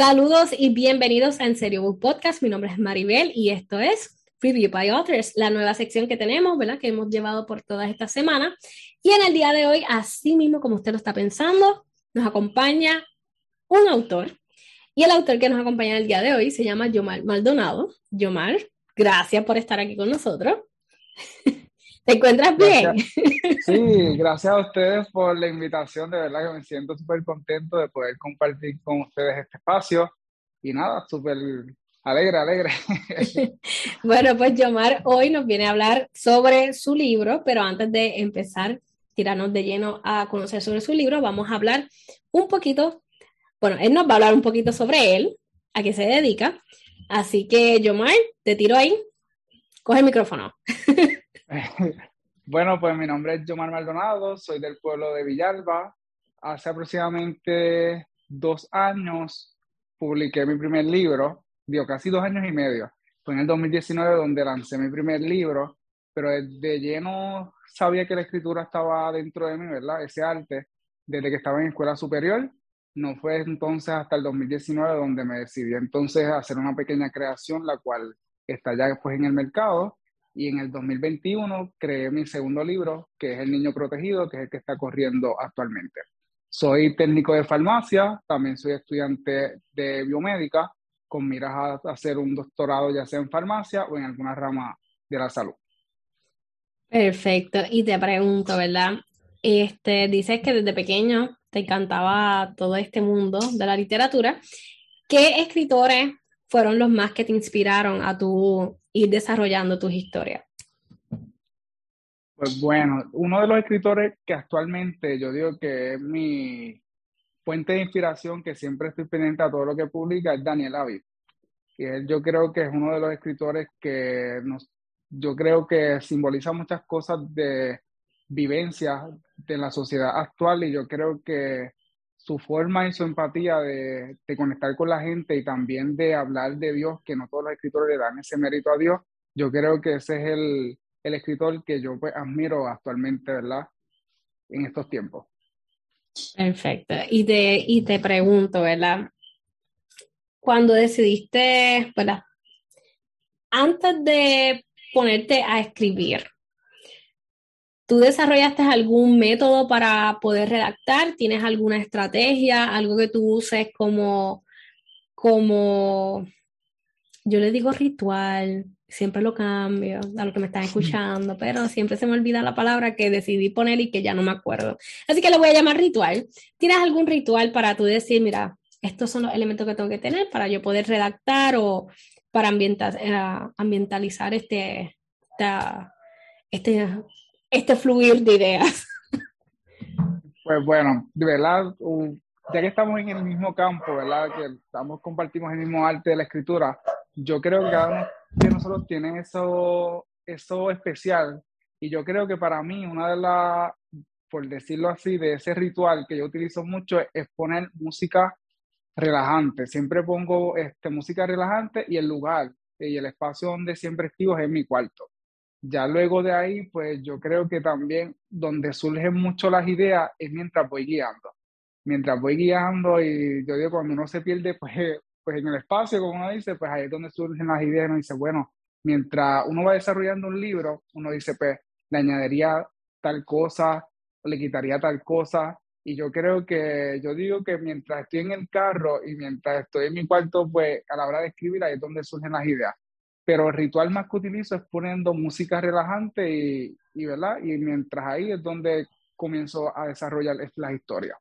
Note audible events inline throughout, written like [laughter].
Saludos y bienvenidos a En Serio Book Podcast. Mi nombre es Maribel y esto es Review by Authors, la nueva sección que tenemos, ¿verdad? Que hemos llevado por todas esta semana. Y en el día de hoy, así mismo como usted lo está pensando, nos acompaña un autor. Y el autor que nos acompaña el día de hoy se llama Yomar Maldonado. Yomar, gracias por estar aquí con nosotros. ¿Te encuentras bien? Sí, gracias a ustedes por la invitación. De verdad que me siento súper contento de poder compartir con ustedes este espacio. Y nada, súper alegre, alegre. [laughs] [laughs] Bueno, pues Yomar hoy nos viene a hablar sobre su libro, pero antes de empezar, tirarnos de lleno a conocer sobre su libro, vamos a hablar un poquito, bueno, él nos va a hablar un poquito sobre él, a qué se dedica. Así que, Yomar, te tiro ahí. Coge el micrófono. [laughs] [laughs] bueno, pues mi nombre es Yomar Maldonado, soy del pueblo de Villalba. Hace aproximadamente dos años publiqué mi primer libro, dio casi dos años y medio. Fue en el 2019 donde lancé mi primer libro, pero de lleno sabía que la escritura estaba dentro de mí, ¿verdad? Ese arte, desde que estaba en escuela superior. No fue entonces hasta el 2019 donde me decidí entonces hacer una pequeña creación, la cual está ya después en el mercado y en el 2021 creé mi segundo libro, que es El Niño Protegido, que es el que está corriendo actualmente. Soy técnico de farmacia, también soy estudiante de biomédica, con miras a hacer un doctorado ya sea en farmacia o en alguna rama de la salud. Perfecto. Y te pregunto, ¿verdad? Este, dices que desde pequeño te encantaba todo este mundo de la literatura. ¿Qué escritores fueron los más que te inspiraron a tu ir desarrollando tus historias? Pues bueno, uno de los escritores que actualmente yo digo que es mi fuente de inspiración, que siempre estoy pendiente a todo lo que publica, es Daniel Aviv. Y él yo creo que es uno de los escritores que nos, yo creo que simboliza muchas cosas de vivencia de la sociedad actual y yo creo que su forma y su empatía de, conectar con la gente y también de hablar de Dios, que no todos los escritores le dan ese mérito a Dios, yo creo que ese es el, escritor que yo pues, admiro actualmente, ¿verdad? En estos tiempos. Perfecto. Y te, y te pregunto, ¿verdad? Cuando decidiste, ¿verdad? Antes de ponerte a escribir, ¿Tú desarrollaste algún método para poder redactar? ¿Tienes alguna estrategia? ¿Algo que tú uses como, como, yo le digo ritual, siempre lo cambio a lo que me están escuchando, pero siempre se me olvida la palabra que decidí poner y que ya no me acuerdo. Así que le voy a llamar ritual. ¿Tienes algún ritual para tú decir, mira, estos son los elementos que tengo que tener para yo poder redactar o para eh, ambientalizar este, este este fluir de ideas? Pues bueno, de verdad, ya que estamos en el mismo campo, ¿verdad? Que estamos, compartimos el mismo arte de la escritura, yo creo que cada uno de nosotros tiene eso, eso especial. Y yo creo que para mí, una de las, por decirlo así, de ese ritual que yo utilizo mucho es poner música relajante. Siempre pongo este, música relajante y el lugar y el espacio donde siempre escribo es en mi cuarto. Ya luego de ahí, pues yo creo que también donde surgen mucho las ideas es mientras voy guiando. Mientras voy guiando y yo digo, cuando uno se pierde, pues, [laughs] pues en el espacio, como uno dice, pues ahí es donde surgen las ideas. Uno dice, bueno, mientras uno va desarrollando un libro, uno dice, pues le añadiría tal cosa, le quitaría tal cosa. Y yo creo que, yo digo que mientras estoy en el carro y mientras estoy en mi cuarto, pues a la hora de escribir, ahí es donde surgen las ideas pero el ritual más que utilizo es poniendo música relajante y, y, ¿verdad? y mientras ahí es donde comienzo a desarrollar la historia.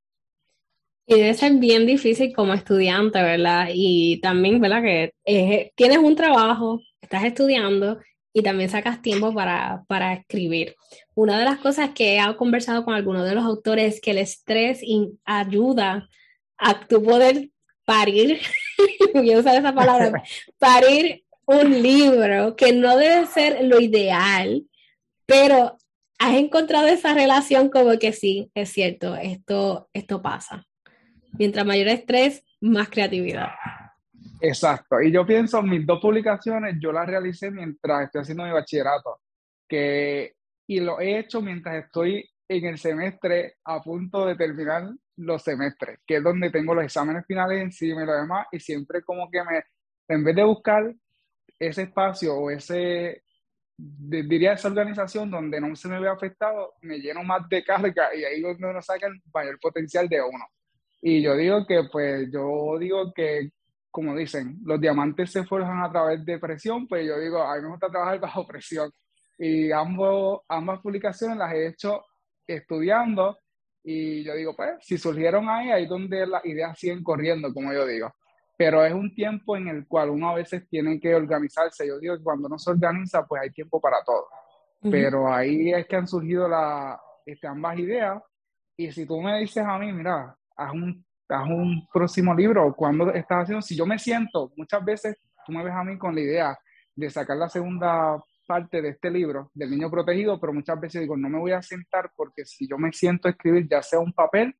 Y debe ser bien difícil como estudiante, ¿verdad? Y también, ¿verdad? Que tienes un trabajo, estás estudiando y también sacas tiempo para, para, escribir. Una de las cosas que he conversado con algunos de los autores es que el estrés ayuda a tu poder parir, voy a usar esa palabra, [laughs] parir un libro que no debe ser lo ideal, pero has encontrado esa relación como que sí, es cierto, esto, esto pasa. Mientras mayor estrés, más creatividad. Exacto. Y yo pienso, mis dos publicaciones yo las realicé mientras estoy haciendo mi bachillerato, que, y lo he hecho mientras estoy en el semestre a punto de terminar los semestres, que es donde tengo los exámenes finales encima y lo demás, y siempre como que me, en vez de buscar ese espacio o ese, diría esa organización donde no se me ve afectado, me lleno más de carga y ahí es donde uno saca el mayor potencial de uno. Y yo digo que, pues, yo digo que, como dicen, los diamantes se forjan a través de presión, pues yo digo, a mí me gusta trabajar [laughs] bajo presión. Y ambos, ambas publicaciones las he hecho estudiando y yo digo, pues, si surgieron ahí, ahí donde las ideas siguen corriendo, como yo digo. Pero es un tiempo en el cual uno a veces tiene que organizarse. Yo digo que cuando uno se organiza, pues hay tiempo para todo. Pero ahí es que han surgido la, este, ambas ideas. Y si tú me dices a mí, mira, haz un, haz un próximo libro, cuando estás haciendo? Si yo me siento, muchas veces tú me ves a mí con la idea de sacar la segunda parte de este libro, del niño protegido, pero muchas veces digo, no me voy a sentar porque si yo me siento a escribir, ya sea un papel,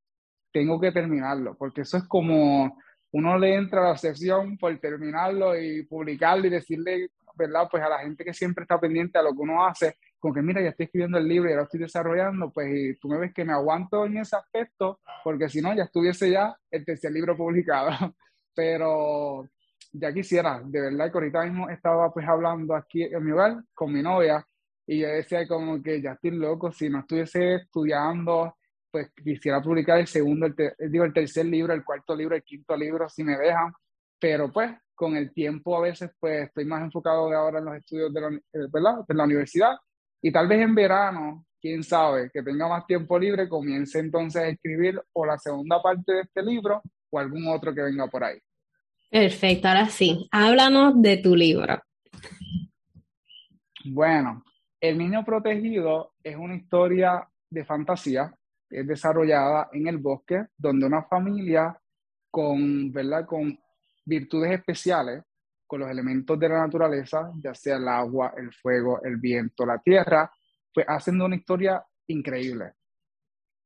tengo que terminarlo, porque eso es como uno le entra la obsesión por terminarlo y publicarlo y decirle, ¿verdad? Pues a la gente que siempre está pendiente a lo que uno hace, con que mira, ya estoy escribiendo el libro y lo estoy desarrollando, pues y tú me ves que me aguanto en ese aspecto, porque si no, ya estuviese ya el tercer libro publicado. [laughs] Pero ya quisiera, de verdad que ahorita mismo estaba pues hablando aquí en mi hogar con mi novia y yo decía como que ya estoy loco, si no estuviese estudiando, pues quisiera publicar el segundo, el digo, el tercer libro, el cuarto libro, el quinto libro, si me dejan, pero pues con el tiempo a veces pues estoy más enfocado de ahora en los estudios de la, eh, ¿verdad? de la universidad y tal vez en verano, quién sabe, que tenga más tiempo libre, comience entonces a escribir o la segunda parte de este libro o algún otro que venga por ahí. Perfecto, ahora sí, háblanos de tu libro. Bueno, El Niño Protegido es una historia de fantasía, es desarrollada en el bosque, donde una familia con, ¿verdad? con virtudes especiales, con los elementos de la naturaleza, ya sea el agua, el fuego, el viento, la tierra, pues hacen una historia increíble,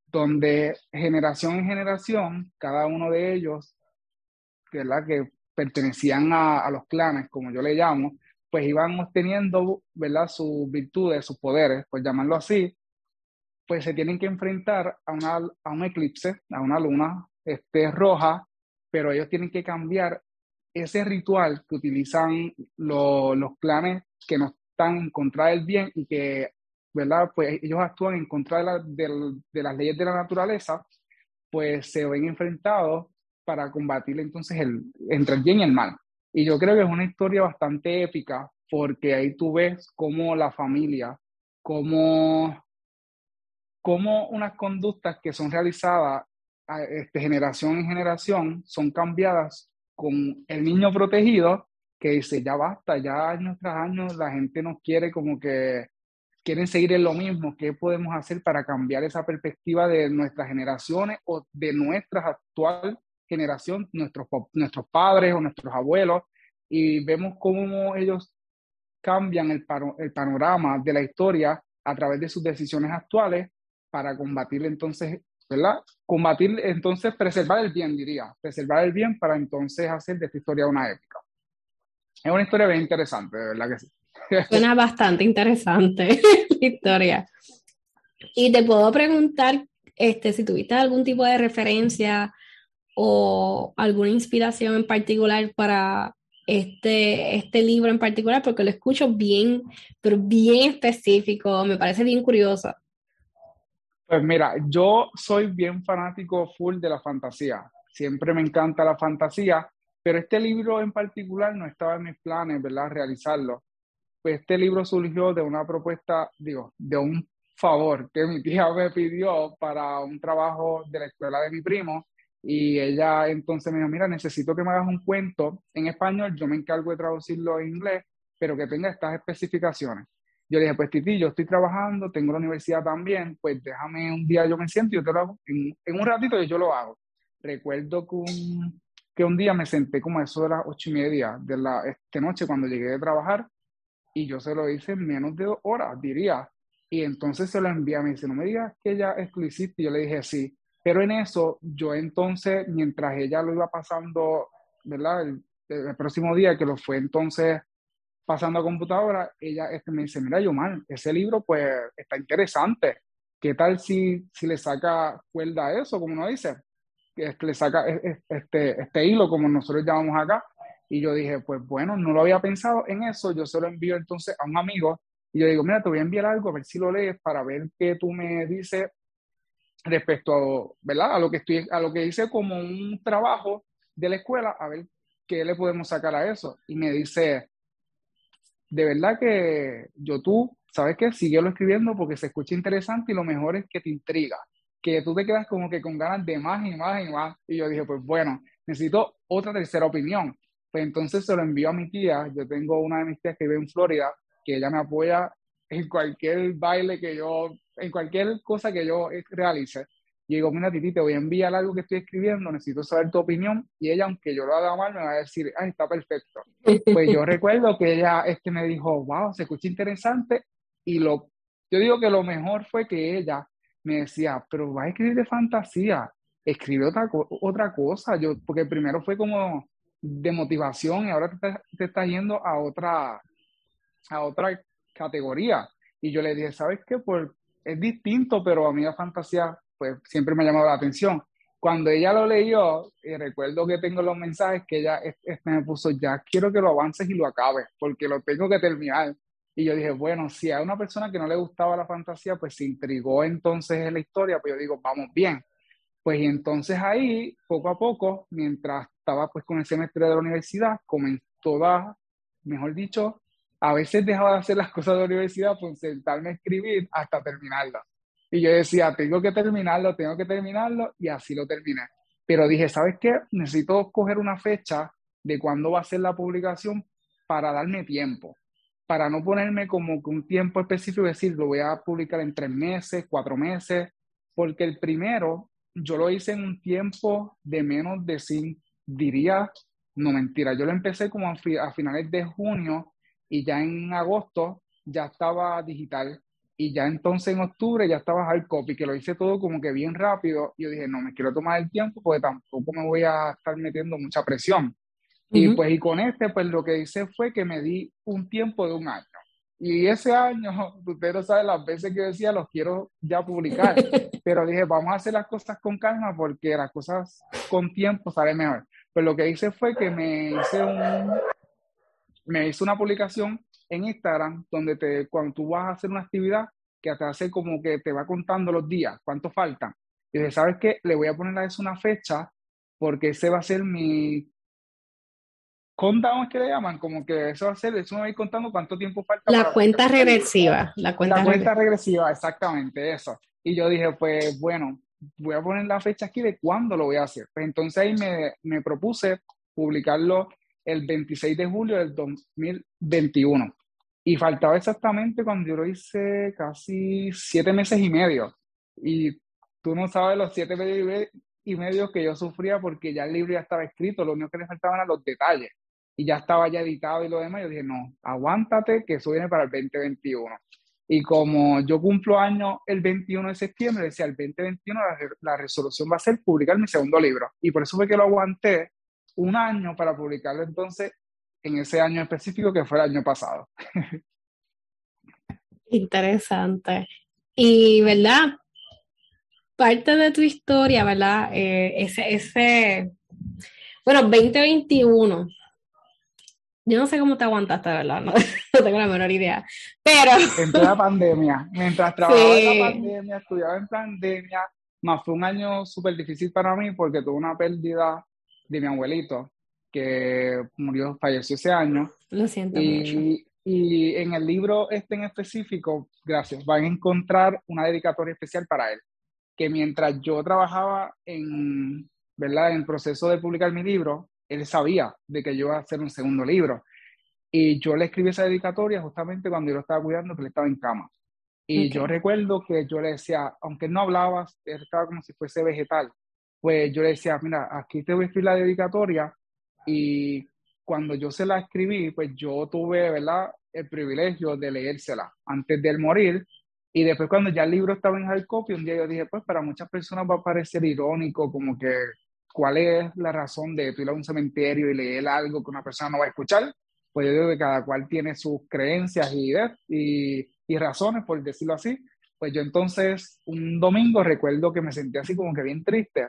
donde generación en generación, cada uno de ellos ¿verdad? que pertenecían a, los clanes, como yo le llamo, pues iban obteniendo ¿verdad? sus virtudes, sus poderes, por llamarlo así, pues se tienen que enfrentar a, una, a un eclipse, a una luna este, roja, pero ellos tienen que cambiar ese ritual que utilizan los clanes que no están en contra del bien y que, ¿verdad? Pues ellos actúan en contra de, de las leyes de la naturaleza, pues se ven enfrentados para combatir entonces el, entre el bien y el mal. Y yo creo que es una historia bastante épica porque ahí tú ves cómo la familia, cómo, cómo unas conductas que son realizadas este, generación en generación son cambiadas con el niño protegido que dice, ya basta, ya años tras años la gente nos quiere como que quieren seguir en lo mismo, ¿qué podemos hacer para cambiar esa perspectiva de nuestras generaciones o de nuestras actual generación, nuestros, nuestros padres o nuestros abuelos, y vemos cómo ellos cambian el, el panorama de la historia a través de sus decisiones actuales para combatir entonces, ¿verdad? Combatir, entonces, preservar el bien, diría, preservar el bien para entonces hacer de esta historia una épica. Es una historia bien interesante, de verdad que sí. [laughs] Suena bastante interesante [laughs] la historia. Y te puedo preguntar este, si tuviste algún tipo de referencia o alguna inspiración en particular para este, este libro en particular, porque lo escucho bien, pero bien específico, me parece bien curioso. Pues mira, yo soy bien fanático full de la fantasía, siempre me encanta la fantasía, pero este libro en particular no estaba en mis planes, ¿verdad? Realizarlo. Pues este libro surgió de una propuesta, digo, de un favor que mi tía me pidió para un trabajo de la escuela de mi primo y ella entonces me dijo, mira, necesito que me hagas un cuento en español, yo me encargo de traducirlo en inglés, pero que tenga estas especificaciones. Yo le dije, pues Titi, yo estoy trabajando, tengo la universidad también, pues déjame un día, yo me siento yo te lo hago, en, un ratito yo lo hago. recuerdo que un, que un día me senté como a eso de las ocho y media de la esta noche cuando llegué de trabajar y yo se lo hice en menos de dos horas, diría. Y entonces se lo envié, me dice, no me digas que ya es lo hiciste. Y yo le dije, sí. Pero en eso, yo entonces, mientras ella lo iba pasando, ¿verdad? El próximo día que lo fue entonces pasando a computadora, ella este, me dice, mira, mal ese libro pues está interesante. ¿Qué tal si, si le saca cuerda a eso, como uno dice? Que le saca este, este hilo, como nosotros llamamos acá. Y yo dije, pues bueno, no lo había pensado en eso, yo se lo envío entonces a un amigo y yo digo, mira, te voy a enviar algo, a ver si lo lees para ver qué tú me dices respecto a lo que estoy, a lo que hice como un trabajo de la escuela, a ver qué le podemos sacar a eso. Y me dice, de verdad que yo tú, ¿sabes qué? lo escribiendo porque se escucha interesante y lo mejor es que te intriga, que tú te quedas como que con ganas de más y más y más. Y yo dije, pues bueno, necesito otra tercera opinión. Pues entonces se lo envío a mi tía. Yo tengo una de mis tías que vive en Florida, que ella me apoya en cualquier baile que yo, en cualquier cosa que yo realice. Y digo, mira, Titi, te voy a enviar algo que estoy escribiendo, necesito saber tu opinión. Y ella, aunque yo lo haga mal, me va a decir, ay, está perfecto. Pues yo [laughs] recuerdo que ella es que me dijo, wow, se escucha interesante. Y lo, yo digo que lo mejor fue que ella me decía, pero va a escribir de fantasía, escribe otra, otra cosa. Yo, porque primero fue como de motivación y ahora te, te está yendo a otra, a otra categoría. Y yo le dije, ¿sabes qué? Pues es distinto, pero a mí la fantasía pues siempre me ha llamado la atención. Cuando ella lo leyó, y recuerdo que tengo los mensajes que ella me puso, ya quiero que lo avances y lo acabes, porque lo tengo que terminar. Y yo dije, bueno, si a una persona que no le gustaba la fantasía, pues se intrigó entonces en la historia, pues yo digo, vamos bien. Pues y entonces ahí, poco a poco, mientras estaba pues con el semestre de la universidad, comenzó a, mejor dicho, a veces dejaba de hacer las cosas de la universidad por sentarme a escribir hasta terminarlas. Y yo decía, tengo que terminarlo, tengo que terminarlo, y así lo terminé. Pero dije, ¿sabes qué? Necesito coger una fecha de cuándo va a ser la publicación para darme tiempo, para no ponerme como que un tiempo específico, decir, lo voy a publicar en tres meses, cuatro meses, porque el primero yo lo hice en un tiempo de menos de cinco, diría, no mentira, yo lo empecé como a, a finales de junio y ya en agosto ya estaba digital y ya entonces en octubre ya estaba hard copy, que lo hice todo como que bien rápido. Y yo dije, no, me quiero tomar el tiempo porque tampoco me voy a estar metiendo mucha presión. Y pues y con este, pues lo que hice fue que me di un tiempo de un año. Y ese año, [laughs] usted no sabe las veces que decía, los quiero ya publicar. [laughs] Pero dije, vamos a hacer las cosas con calma porque las cosas con tiempo salen mejor. Pues lo que hice fue que me hice un, me hice una publicación en Instagram donde te, cuando tú vas a hacer una actividad, que te hace como que te va contando los días, cuánto faltan. Y dices, ¿sabes qué? Le voy a poner a eso una fecha porque ese va a ser mi countdown, es que le llaman, como que eso va a ser, eso me va a ir contando cuánto tiempo falta. La cuenta regresiva, la cuenta, la cuenta regresiva, exactamente, eso. Y yo dije, pues bueno, voy a poner la fecha aquí de cuándo lo voy a hacer. Pues entonces ahí me, me propuse publicarlo el 26 de julio del 2021. Y faltaba exactamente cuando yo lo hice casi siete meses y medio. Y tú no sabes los siete meses y medio que yo sufría porque ya el libro ya estaba escrito, lo único que le faltaban eran los detalles. Y ya estaba ya editado y lo demás. Yo dije, no, aguántate que eso viene para el 2021. Y como yo cumplo año el 21 de septiembre, decía el 2021 la, la resolución va a ser publicar mi segundo libro. Y por eso fue que lo aguanté un año para publicarlo entonces en ese año específico que fue el año pasado. [laughs] Interesante. Y, ¿verdad? Parte de tu historia, ¿verdad? Eh, ese, ese, bueno, 2021. Yo no sé cómo te aguantaste, ¿verdad? No, [laughs] tengo la menor idea. Pero. [laughs] Entré la pandemia. Mientras trabajaba en la pandemia, estudiaba en pandemia, más fue un año súper difícil para mí porque tuve una pérdida de mi abuelito, que murió, falleció ese año. Lo siento y, Y en el libro este en específico, gracias, van a encontrar una dedicatoria especial para él, que mientras yo trabajaba en, ¿verdad? en el proceso de publicar mi libro, él sabía de que yo iba a hacer un segundo libro. Y yo le escribí esa dedicatoria justamente cuando yo lo estaba cuidando, que él estaba en cama. Y yo recuerdo que yo le decía, aunque no hablaba, él estaba como si fuese vegetal pues yo le decía, mira, aquí te voy a escribir la dedicatoria y cuando yo se la escribí, pues yo tuve, ¿verdad? El privilegio de leérsela antes de él morir. Y después cuando ya el libro estaba en hard copy, un día yo dije, pues para muchas personas va a parecer irónico, como que, ¿cuál es la razón de ir a un cementerio y leer algo que una persona no va a escuchar? Pues yo digo que cada cual tiene sus creencias y, y, y razones, por decirlo así. Pues yo entonces, un domingo recuerdo que me sentí así como que bien triste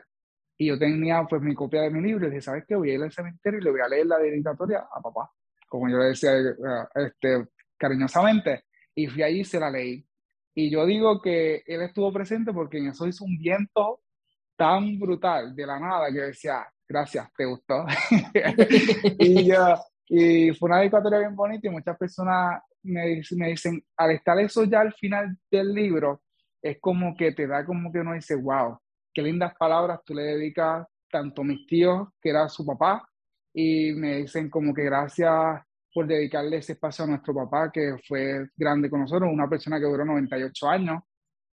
y yo tenía pues mi copia de mi libro y dije, ¿sabes qué? Voy a ir al cementerio y le voy a leer la dedicatoria a papá, como yo le decía eh, este, cariñosamente. Y fui ahí y se la leí. Y yo digo que él estuvo presente porque en eso hizo un viento tan brutal de la nada que decía, gracias, te gustó. [laughs] y, y fue una dedicatoria bien bonita y muchas personas me, me dicen, al estar eso ya al final del libro, es como que te da como que uno dice, wow, qué lindas palabras tú le dedicas tanto a mis tíos, que era su papá, y me dicen como que gracias por dedicarle ese espacio a nuestro papá, que fue grande con nosotros, una persona que duró 98 años,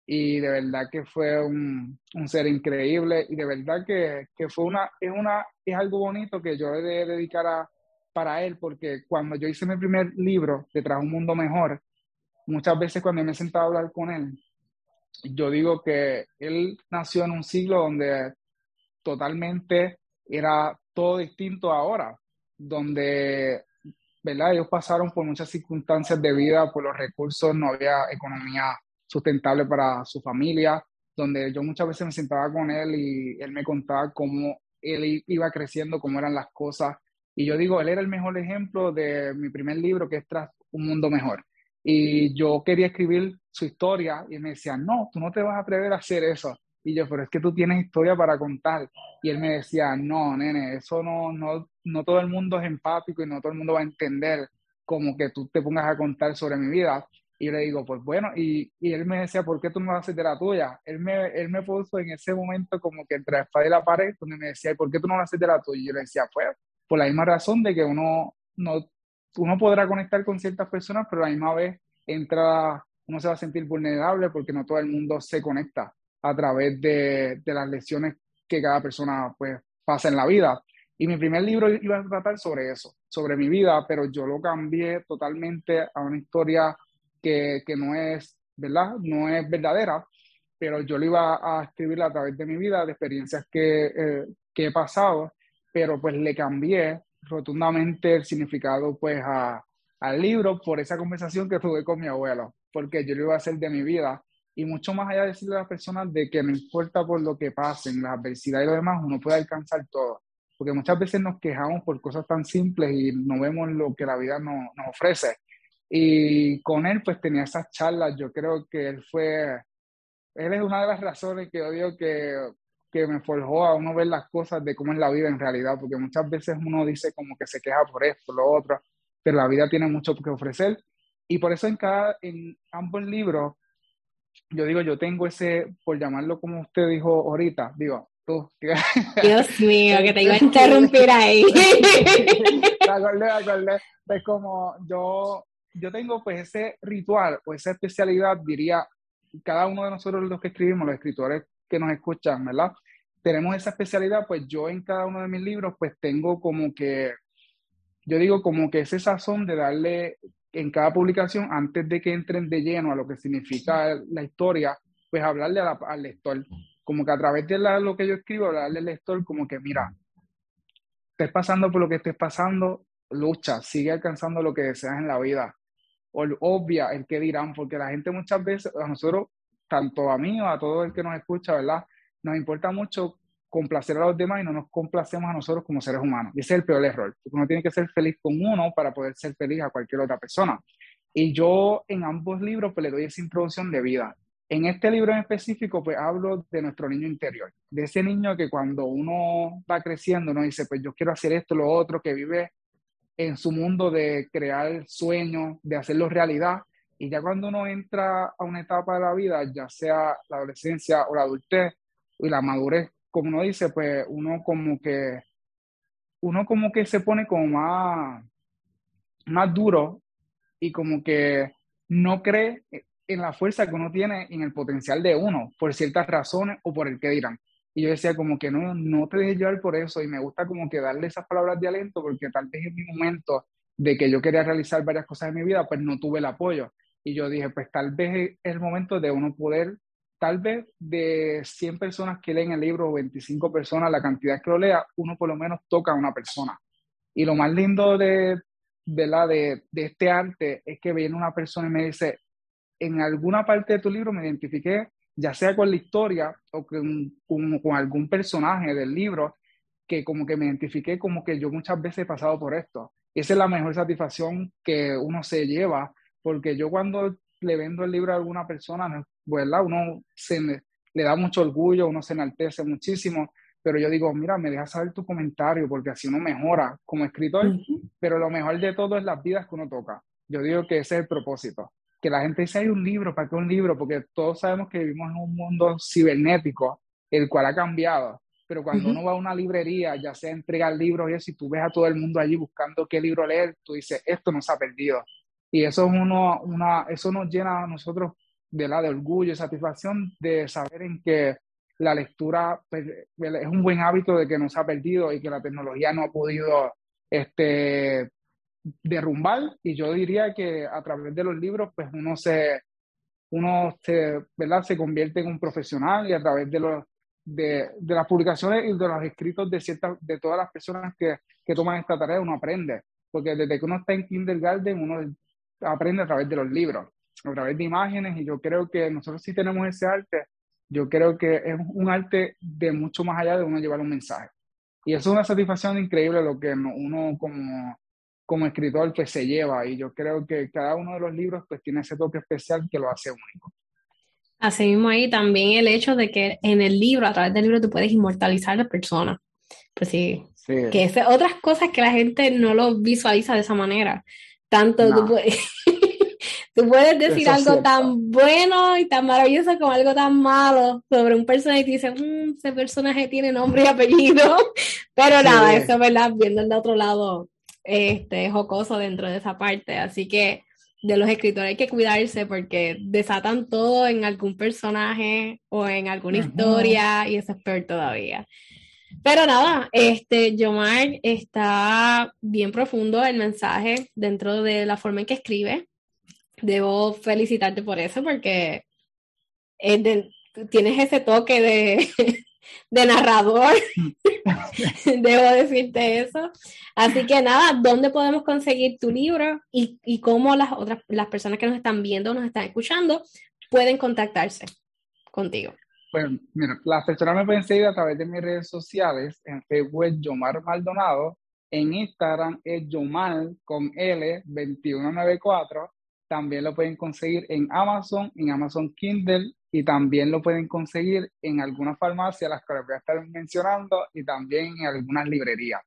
y de verdad que fue un, un ser increíble, y de verdad que, que, fue una, es, una, es algo bonito que yo le de dedicar a, para él, porque cuando yo hice mi primer libro, de Tras un Mundo Mejor, muchas veces cuando me he sentado a hablar con él, yo digo que él nació en un siglo donde totalmente era todo distinto ahora, donde, ¿verdad? Ellos pasaron por muchas circunstancias de vida, por los recursos, no había economía sustentable para su familia, donde yo muchas veces me sentaba con él y él me contaba cómo él iba creciendo, cómo eran las cosas. Y yo digo, él era el mejor ejemplo de mi primer libro, que es Tras un Mundo Mejor. Y yo quería escribir su historia y me decía, no, tú no te vas a atrever a hacer eso. Y yo, pero es que tú tienes historia para contar. Y él me decía, no, nene, eso no, no, no todo el mundo es empático y no todo el mundo va a entender como que tú te pongas a contar sobre mi vida. Y le digo, pues bueno, y, y él me decía, ¿por qué tú no haces de la tuya? Él me, él me puso en ese momento como que entre la espada y la pared, donde me decía, ¿y por qué tú no haces de la tuya? Y yo le decía, pues, por la misma razón de que uno no uno podrá conectar con ciertas personas, pero a la misma vez entra, uno se va a sentir vulnerable porque no todo el mundo se conecta a través de, las lecciones que cada persona pues pasa en la vida. Y mi primer libro iba a tratar sobre eso, sobre mi vida, pero yo lo cambié totalmente a una historia que, que no es, ¿verdad? No es verdadera, pero yo lo iba a escribir a través de mi vida, de experiencias que, eh, que he pasado, pero pues le cambié rotundamente el significado pues a, al libro por esa conversación que tuve con mi abuelo, porque yo lo iba a hacer de mi vida. Y mucho más allá de decirle a las personas de que no importa por lo que pasen, la adversidad y lo demás, uno puede alcanzar todo, porque muchas veces nos quejamos por cosas tan simples y no vemos lo que la vida nos, nos ofrece. Y con él pues tenía esas charlas, yo creo que él fue, él es una de las razones que yo digo que que me forjó a uno ver las cosas de cómo es la vida en realidad, porque muchas veces uno dice como que se queja por esto, lo otro, pero la vida tiene mucho que ofrecer. Y por eso en, cada, en ambos libros, yo digo, yo tengo ese, por llamarlo como usted dijo ahorita, digo, tú. [laughs] Dios mío, que te iba a interrumpir ahí. [laughs] acordé, acordé. Es como yo, yo tengo pues ese ritual o esa especialidad, diría, cada uno de nosotros los que escribimos, los escritores que nos escuchan, ¿verdad? Tenemos esa especialidad, pues yo en cada uno de mis libros, pues tengo como que, yo digo como que ese sazón de darle en cada publicación, antes de que entren de lleno a lo que significa la historia, pues hablarle al lector, como que a través de lo que yo escribo, hablarle al lector como que, mira, estés pasando por lo que estés pasando, lucha, sigue alcanzando lo que deseas en la vida. O obvia el que dirán, porque la gente muchas veces, a nosotros tanto a mí o a todo el que nos escucha, ¿verdad? Nos importa mucho complacer a los demás y no nos complacemos a nosotros como seres humanos. Y ese es el peor error, uno tiene que ser feliz con uno para poder ser feliz a cualquier otra persona. Y yo en ambos libros pues, le doy esa introducción de vida. En este libro en específico, pues hablo de nuestro niño interior, de ese niño que cuando uno va creciendo, uno dice, pues yo quiero hacer esto, lo otro, que vive en su mundo de crear sueños, de hacerlo realidad, y ya cuando uno entra a una etapa de la vida, ya sea la adolescencia o la adultez y la madurez, como uno dice, pues uno como que, uno como que se pone como más, más duro y como que no cree en la fuerza que uno tiene en el potencial de uno, por ciertas razones o por el que dirán. Y yo decía como que no, no te dejes llevar por eso y me gusta como que darle esas palabras de aliento porque tal vez en mi momento de que yo quería realizar varias cosas en mi vida, pues no tuve el apoyo. Y yo dije, pues tal vez es el momento de uno poder, tal vez de 100 personas que leen el libro o 25 personas, la cantidad que lo lea, uno por lo menos toca a una persona. Y lo más lindo de, de, la, de, de este arte es que viene una persona y me dice, en alguna parte de tu libro me identifiqué, ya sea con la historia o con, con, algún personaje del libro, que como que me identifiqué como que yo muchas veces he pasado por esto. Esa es la mejor satisfacción que uno se lleva, porque yo cuando le vendo el libro a alguna persona, ¿verdad? Uno se le da mucho orgullo, uno se enaltece muchísimo, pero yo digo, mira, me deja saber tu comentario, porque así uno mejora como escritor, pero lo mejor de todo es las vidas que uno toca. Yo digo que ese es el propósito que la gente dice, hay un libro, ¿para qué un libro? Porque todos sabemos que vivimos en un mundo cibernético, el cual ha cambiado. Pero cuando uno va a una librería, ya sea entregar libros y eso, y tú ves a todo el mundo allí buscando qué libro leer, tú dices, esto no se ha perdido. Y eso, es uno, una, eso nos llena a nosotros de, la, de orgullo y satisfacción de saber en que la lectura pues, es un buen hábito de que no se ha perdido y que la tecnología no ha podido este, derrumbar. Y yo diría que a través de los libros pues uno se uno se, ¿verdad? se convierte en un profesional y a través de los de, de las publicaciones y de los escritos de ciertas de todas las personas que, que toman esta tarea uno aprende. Porque desde que uno está en kindergarten uno aprende a través de los libros a través de imágenes y yo creo que nosotros sí tenemos ese arte yo creo que es un arte de mucho más allá de uno llevar un mensaje y eso es una satisfacción increíble lo que uno como como escritor pues se lleva y yo creo que cada uno de los libros pues tiene ese toque especial que lo hace único. Así mismo ahí también el hecho de que en el libro, a través del libro, tú puedes inmortalizar a la persona. Pues sí, que es otras cosas que la gente no lo visualiza de esa manera. Tanto tú, puedes, [laughs] tú puedes decir algo tan bueno y tan maravilloso como algo tan malo sobre un personaje y dices, mmm, ese personaje tiene nombre y apellido. [laughs] Pero nada, eso es verdad, viendo el de otro lado, este, jocoso dentro de esa parte. Así que de los escritores hay que cuidarse porque desatan todo en algún personaje o en alguna historia y eso es peor todavía. Pero nada, este, Yomar está bien profundo el mensaje dentro de la forma en que escribe. Debo felicitarte por eso porque tienes ese toque de, [laughs] narrador. [laughs] Debo decirte eso. Así que nada, ¿dónde podemos conseguir tu libro y, y cómo las otras las personas que nos están viendo, nos están escuchando, pueden contactarse contigo? Pues mira, las personas me pueden seguir a través de mis redes sociales, en Facebook es Yomar Maldonado, en Instagram es Yomar con L 2194, también lo pueden conseguir en Amazon, en Amazon Kindle y también lo pueden conseguir en algunas farmacias, las que les voy a estar mencionando, y también en algunas librerías.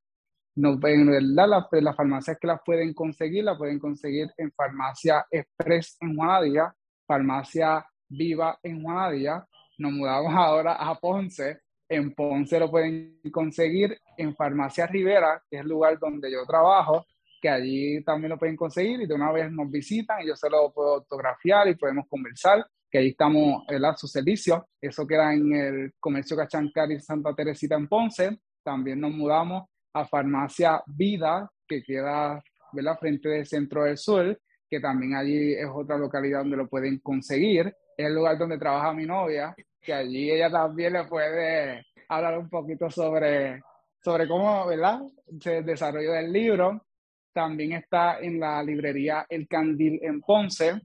No, en verdad, las, las farmacias que las pueden conseguir, las pueden conseguir en Farmacia Express en Juanadía, Farmacia Viva en Juanadía. Nos mudamos ahora a Ponce. En Ponce lo pueden conseguir en Farmacia Rivera, que es el lugar donde yo trabajo, que allí también lo pueden conseguir y de una vez nos visitan y yo se lo puedo autografiar y podemos conversar que ahí estamos en su servicio. Eso queda en el comercio Cachancari Santa Teresita en Ponce. También nos mudamos a Farmacia Vida, que queda ¿verdad? frente del Centro del Sur, que también allí es otra localidad donde lo pueden conseguir. Es el lugar donde trabaja mi novia, que allí ella también le puede hablar un poquito sobre, sobre cómo ¿verdad? se desarrolló el libro. También está en la librería El Candil en Ponce,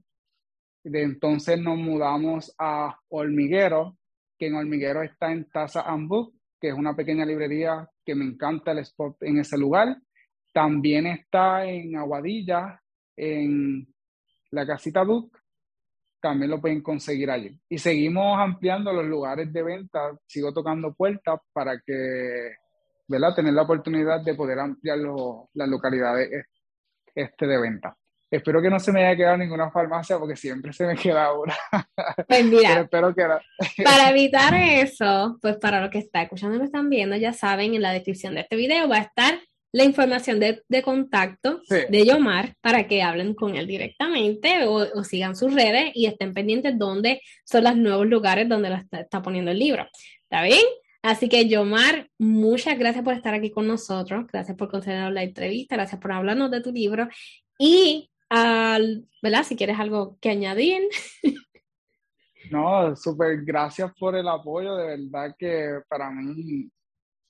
de entonces nos mudamos a Hormiguero, que en Hormiguero está en Taza and Book, que es una pequeña librería que me encanta el spot en ese lugar. También está en Aguadilla, en la casita Book, también lo pueden conseguir allí. Y seguimos ampliando los lugares de venta, sigo tocando puertas para que, ¿verdad? Tener la oportunidad de poder ampliar las localidades este de venta. Espero que no se me haya quedado ninguna farmacia porque siempre se me queda una. [laughs] Pues mira, espero que [laughs] para evitar eso, pues para los que están escuchando y me están viendo, ya saben, en la descripción de este video va a estar la información de, de contacto de Yomar para que hablen con él directamente o, o, sigan sus redes y estén pendientes dónde son los nuevos lugares donde está, está poniendo el libro. ¿Está bien? Así que, Yomar, muchas gracias por estar aquí con nosotros. Gracias por concedernos la entrevista. Gracias por hablarnos de tu libro. Y, ¿verdad? Si quieres algo que añadir. [laughs] No, súper gracias por el apoyo. De verdad que para mí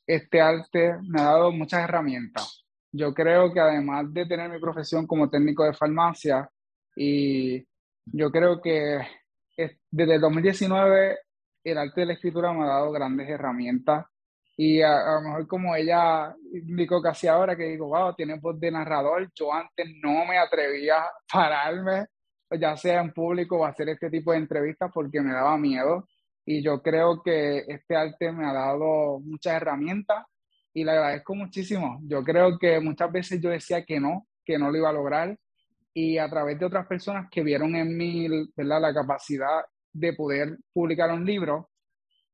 este arte me ha dado muchas herramientas. Yo creo que además de tener mi profesión como técnico de farmacia, y yo creo que desde el 2019 el arte de la escritura me ha dado grandes herramientas y a, lo mejor como ella indicó casi ahora que digo, wow, tiene voz de narrador, yo antes no me atrevía a pararme, ya sea en público o hacer este tipo de entrevistas porque me daba miedo y yo creo que este arte me ha dado muchas herramientas y le agradezco muchísimo. Yo creo que muchas veces yo decía que no, que no lo iba a lograr y a través de otras personas que vieron en mí ¿verdad? la capacidad de poder publicar un libro,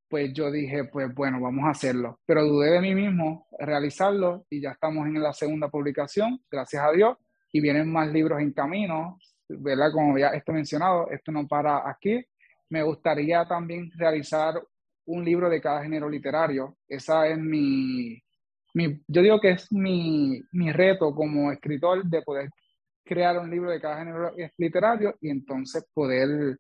pues yo dije, pues bueno, vamos a hacerlo. Pero dudé de mí mismo realizarlo y ya estamos en la segunda publicación, gracias a Dios, y vienen más libros en camino, ¿verdad? Como ya esto mencionado, esto no para aquí. Me gustaría también realizar un libro de cada género literario. Esa es mi, mi yo digo que es mi, mi reto como escritor de poder crear un libro de cada género literario y entonces poder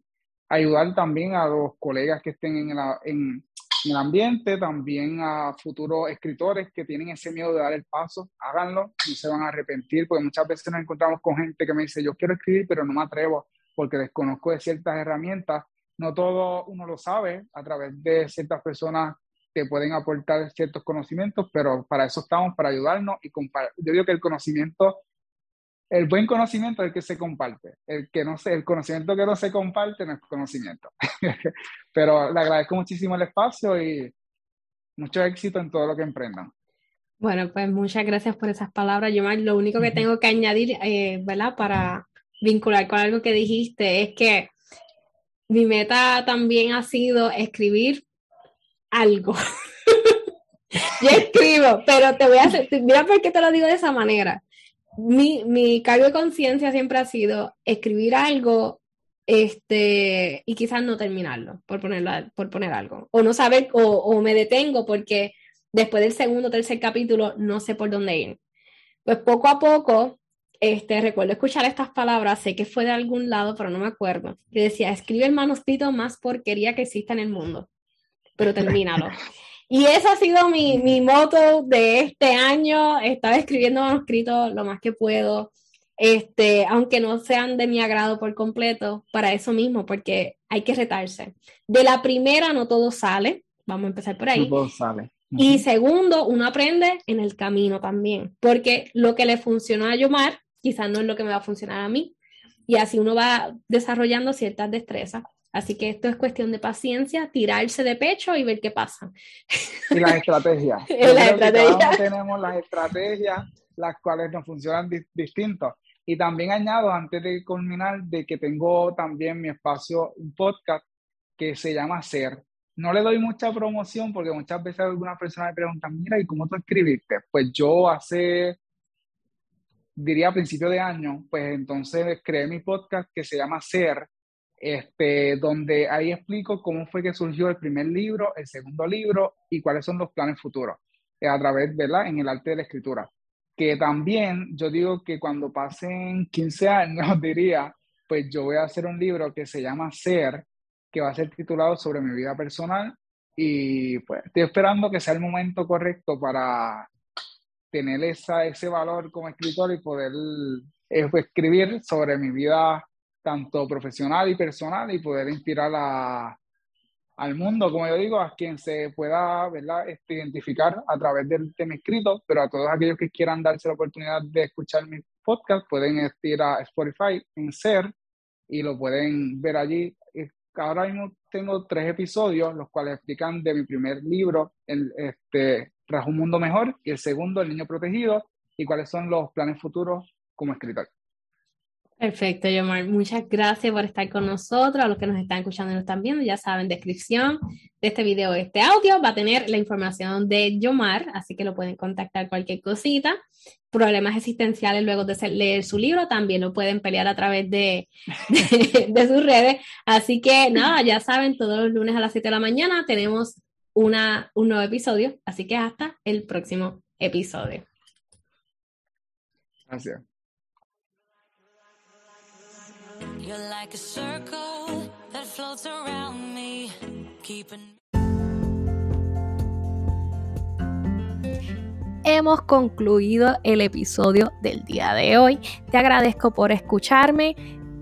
ayudar también a los colegas que estén en, en, el ambiente, también a futuros escritores que tienen ese miedo de dar el paso, háganlo, no se van a arrepentir, porque muchas veces nos encontramos con gente que me dice, yo quiero escribir, pero no me atrevo porque desconozco de ciertas herramientas. No todo uno lo sabe a través de ciertas personas que pueden aportar ciertos conocimientos, pero para eso estamos, para ayudarnos y Yo digo que el conocimiento el buen conocimiento es el que se comparte. El que no se, el conocimiento que no se comparte no es conocimiento. [laughs] Pero le agradezco muchísimo el espacio y mucho éxito en todo lo que emprendan. Bueno, pues muchas gracias por esas palabras. Yo lo único que tengo que añadir, eh, ¿verdad? Para vincular con algo que dijiste es que mi meta también ha sido escribir algo. [laughs] Yo escribo, pero te voy a hacer, mira por qué te lo digo de esa manera mi, mi cargo de conciencia siempre ha sido escribir algo este, y quizás no terminarlo, por, ponerlo, por poner algo. O no saber, o, o me detengo porque después del segundo o tercer capítulo no sé por dónde ir. Pues poco a poco, este, recuerdo escuchar estas palabras, sé que fue de algún lado, pero no me acuerdo, que decía, escribe el manuscrito más porquería que exista en el mundo, pero termínalo. [laughs] Y eso ha sido mi, mi moto de este año. Estaba escribiendo manuscritos lo más que puedo, este, aunque no sean de mi agrado por completo, para eso mismo, porque hay que retarse. De la primera no todo sale, vamos a empezar por ahí. No todo sale. Y segundo, uno aprende en el camino también, porque lo que le funcionó a Yomar quizás no es lo que me va a funcionar a mí. Y así uno va desarrollando ciertas destrezas. Así que esto es cuestión de paciencia, tirarse de pecho y ver qué pasa. Y las estrategias. [laughs] las tenemos las estrategias, las cuales nos funcionan distintos. Y también añado, antes de culminar, de que tengo también mi espacio, un podcast que se llama Ser. No le doy mucha promoción porque muchas veces algunas personas me preguntan, mira, ¿y cómo tú escribiste? Pues yo hace, diría a principio de año, pues entonces creé mi podcast que se llama Ser, este, donde ahí explico cómo fue que surgió el primer libro, el segundo libro y cuáles son los planes futuros eh, a través, ¿verdad?, en el arte de la escritura. Que también yo digo que cuando pasen 15 años, [laughs] diría, pues yo voy a hacer un libro que se llama Ser, que va a ser titulado sobre mi vida personal y pues estoy esperando que sea el momento correcto para tener esa, ese valor como escritor y poder eh, escribir sobre mi vida tanto profesional y personal, y poder inspirar a, al mundo, como yo digo, a quien se pueda ¿verdad? Este, identificar a través del tema escrito, pero a todos aquellos que quieran darse la oportunidad de escuchar mi podcast, pueden ir a Spotify en Ser y lo pueden ver allí. Ahora mismo tengo tres episodios, los cuales explican de mi primer libro, el, este, Tras un mundo mejor, y el segundo, El niño protegido, y cuáles son los planes futuros como escritor. Perfecto, Yomar. Muchas gracias por estar con nosotros. A los que nos están escuchando y nos están viendo, ya saben, descripción de este video, este audio va a tener la información de Yomar, así que lo pueden contactar cualquier cosita. Problemas existenciales luego de leer su libro, también lo pueden pelear a través de, [laughs] de, sus redes. Así que nada, ya saben, todos los lunes a las 7 de la mañana tenemos una, un nuevo episodio. Así que hasta el próximo episodio. Gracias. Hemos concluido el episodio del día de hoy. Te agradezco por escucharme.